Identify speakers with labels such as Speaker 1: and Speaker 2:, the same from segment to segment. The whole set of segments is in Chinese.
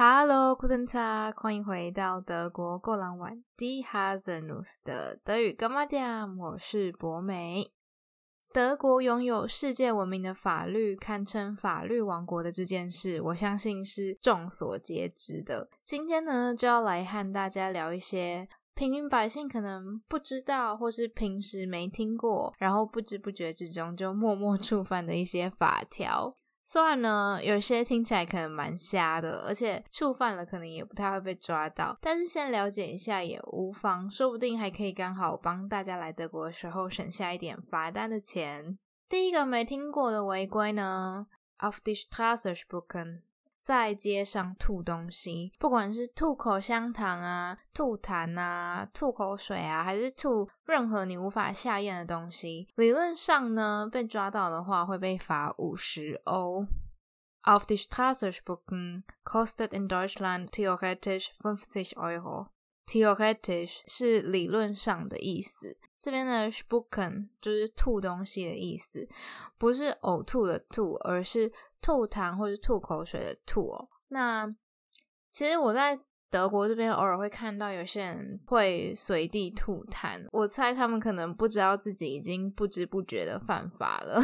Speaker 1: Hello，Guten Tag，欢迎回到德国过朗湾 Die Haselnuss 的德语干嘛点？我是博美。德国拥有世界闻名的法律，堪称法律王国的这件事，我相信是众所皆知的。今天呢，就要来和大家聊一些平民百姓可能不知道，或是平时没听过，然后不知不觉之中就默默触犯的一些法条。虽然呢，有些听起来可能蛮瞎的，而且触犯了可能也不太会被抓到，但是先了解一下也无妨，说不定还可以刚好帮大家来德国的时候省下一点罚单的钱。第一个没听过的违规呢，Auf die Straße spucken。在街上吐东西，不管是吐口香糖啊、吐痰啊、吐口水啊，还是吐任何你无法下咽的东西，理论上呢，被抓到的话会被罚五十欧。Auf die Straße spucken kostet in Deutschland theoretisch fünfzig Euro。Theoretisch 是理论上的意思，这边的 spucken 就是吐东西的意思，不是呕吐的吐，而是。吐痰或者吐口水的吐哦，那其实我在德国这边偶尔会看到有些人会随地吐痰，我猜他们可能不知道自己已经不知不觉的犯法了。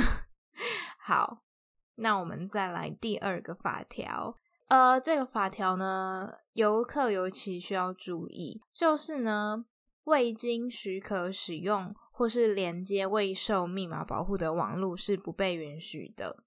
Speaker 1: 好，那我们再来第二个法条，呃，这个法条呢，游客尤其需要注意，就是呢，未经许可使用或是连接未受密码保护的网络是不被允许的。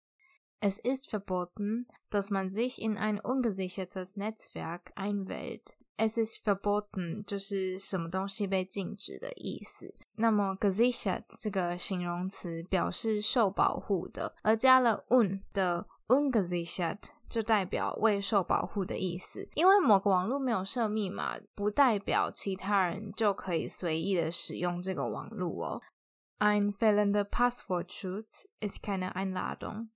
Speaker 1: Es ist verboten, dass man sich in ein ungesichertes Netzwerk einwählt. Es ist verboten 就是什么东西被禁止的意思。那么 gesichert 这个形容词表示受保护的，而加了 un 的 ungesichert 就代表未受保护的意思。因为某个网络没有设密码，不代表其他人就可以随意的使用这个网络哦。Ein fehlender Passwortschutz ist keine Einladung.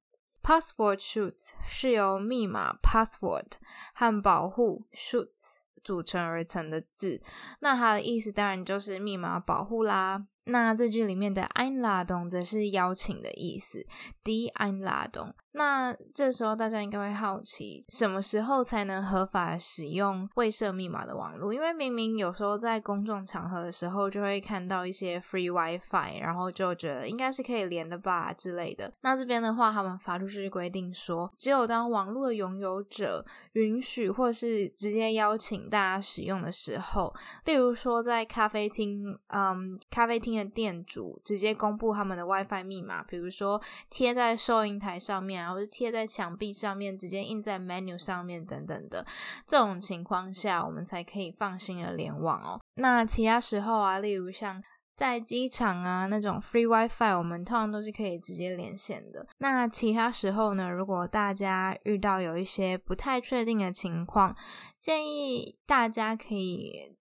Speaker 1: Password shoots 是由密码 password 和保护 shoots 组成而成的字，那它的意思当然就是密码保护啦。那这句里面的 Einladung 则是邀请的意思，die Einladung。那这时候大家应该会好奇，什么时候才能合法使用未设密码的网络？因为明明有时候在公众场合的时候，就会看到一些 free WiFi，然后就觉得应该是可以连的吧之类的。那这边的话，他们法律是规定说，只有当网络的拥有者允许或是直接邀请大家使用的时候，例如说在咖啡厅，嗯，咖啡厅的店主直接公布他们的 WiFi 密码，比如说贴在收银台上面。然后是贴在墙壁上面，直接印在 menu 上面等等的，这种情况下，我们才可以放心的联网哦。那其他时候啊，例如像在机场啊那种 free WiFi，我们通常都是可以直接连线的。那其他时候呢，如果大家遇到有一些不太确定的情况，建议大家可以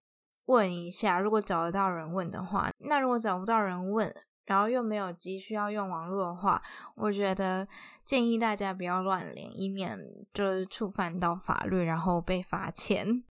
Speaker 1: 问一下，如果找得到人问的话，那如果找不到人问，然后又没有急需要用网络的话，我觉得建议大家不要乱连，以免就是触犯到法律，然后被罚钱。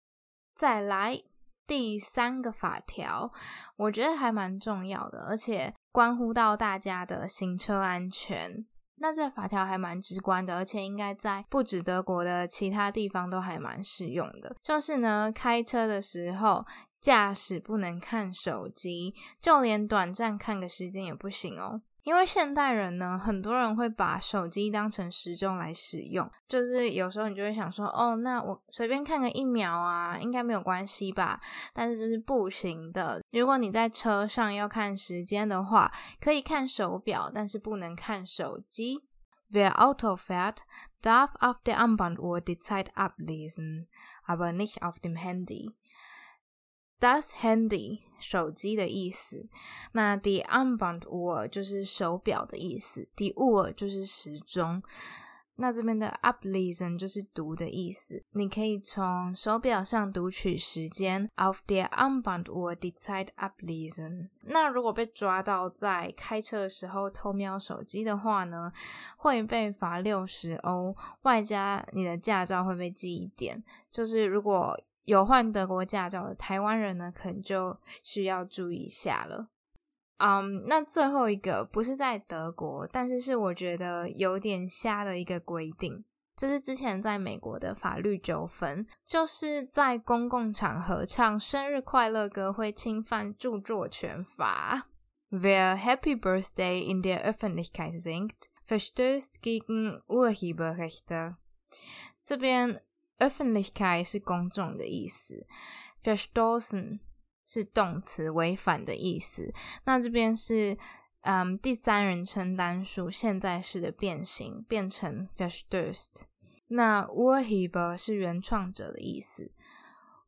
Speaker 1: 再来第三个法条，我觉得还蛮重要的，而且关乎到大家的行车安全。那这法条还蛮直观的，而且应该在不止德国的其他地方都还蛮适用的。就是呢，开车的时候。驾驶不能看手机，就连短暂看个时间也不行哦。因为现代人呢，很多人会把手机当成时钟来使用，就是有时候你就会想说，哦，那我随便看个一秒啊，应该没有关系吧？但是这是不行的。如果你在车上要看时间的话，可以看手表，但是不能看手机。Wer Auto fährt, darf auf der Armbanduhr die Zeit ablesen, aber nicht auf dem Handy. Does Handy 手机的意思，那 the Armbanduhr 就是手表的意思，die Uhr 就是时钟。那这边的 ablesen 就是读的意思，你可以从手表上读取时间，auf der Armbanduhr die Zeit ablesen。那如果被抓到在开车的时候偷瞄手机的话呢，会被罚六十欧，外加你的驾照会被记一点。就是如果有换德国驾照的台湾人呢，可能就需要注意一下了。嗯、um，那最后一个不是在德国，但是是我觉得有点瞎的一个规定，这是之前在美国的法律纠纷，就是在公共场合唱生日快乐歌会侵犯著作权法。Wer Happy Birthday in der Öffentlichkeit singt, verstößt gegen Urheberrechte。这边 Öffentlichkeit 是公众的意思，verstoßen 是动词，违反的意思。那这边是。嗯，第三人称单数现在式的变形变成 verstößt。那 Urheber 是原创者的意思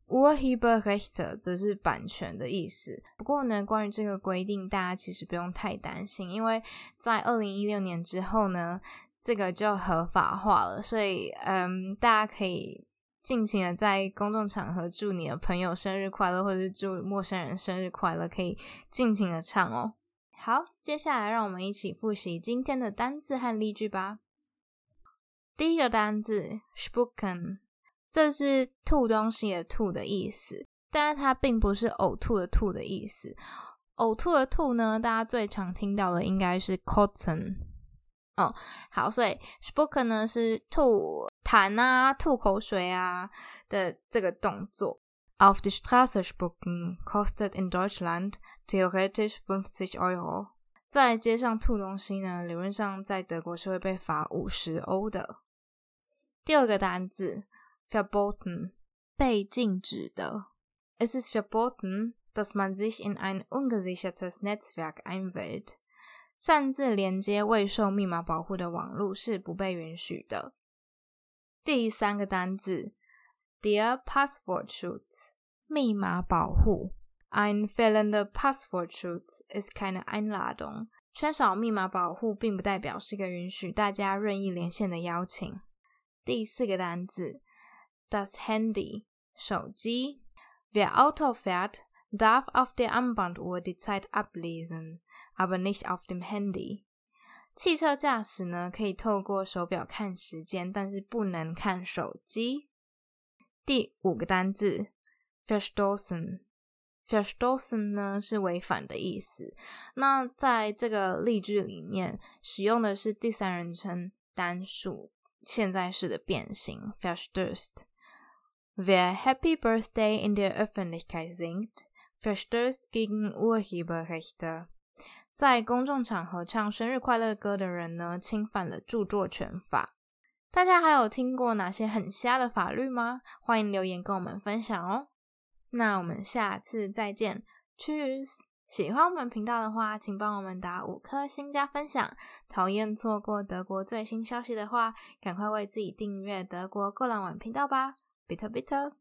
Speaker 1: ，Urheberrechte 则是版权的意思。不过呢，关于这个规定，大家其实不用太担心，因为在二零一六年之后呢，这个就合法化了，所以嗯，大家可以尽情的在公众场合祝你的朋友生日快乐，或者是祝陌生人生日快乐，可以尽情的唱哦。好，接下来让我们一起复习今天的单字和例句吧。第一个单字 spucken，这是吐东西的吐的意思，但是它并不是呕吐的吐的意思。呕吐的吐呢，大家最常听到的应该是 kotzen。哦，好，所以 spucken 呢是吐痰啊、吐口水啊的这个动作。Auf die Straße spucken kostet in Deutschland theoretisch 50 Euro。在街上吐东西呢，理论上在德国是会被罚五十欧的。第二个单字 verboten 被禁止的。Es ist verboten, dass man sich in ein ungesichertes Netzwerk einwählt。 擅自连接未受密码保护的网络是不被允许的。第三个单字。，dear Passwortschutz 密码保护。Ein fehlender Passwortschutz ist keine Einladung。缺少密码保护并不代表是一个允许大家任意连线的邀请。第四个单字，das Handy 手机。Wer Auto fährt, darf auf der Armbanduhr die Zeit ablesen, aber nicht auf dem Handy。汽车驾驶呢，可以透过手表看时间，但是不能看手机。第五个单字，verstoßen，verstoßen 呢是违反的意思。那在这个例句里面，使用的是第三人称单数现在式的变形，verstößt。Wer Happy Birthday in der Öffentlichkeit singt, verstößt gegen Urheberrechte。在公众场合唱生日快乐歌的人呢，侵犯了著作权法。大家还有听过哪些很瞎的法律吗？欢迎留言跟我们分享哦。那我们下次再见，Cheers！喜欢我们频道的话，请帮我们打五颗星加分享。讨厌错过德国最新消息的话，赶快为自己订阅德国够狼晚频道吧，Bitter Bitter。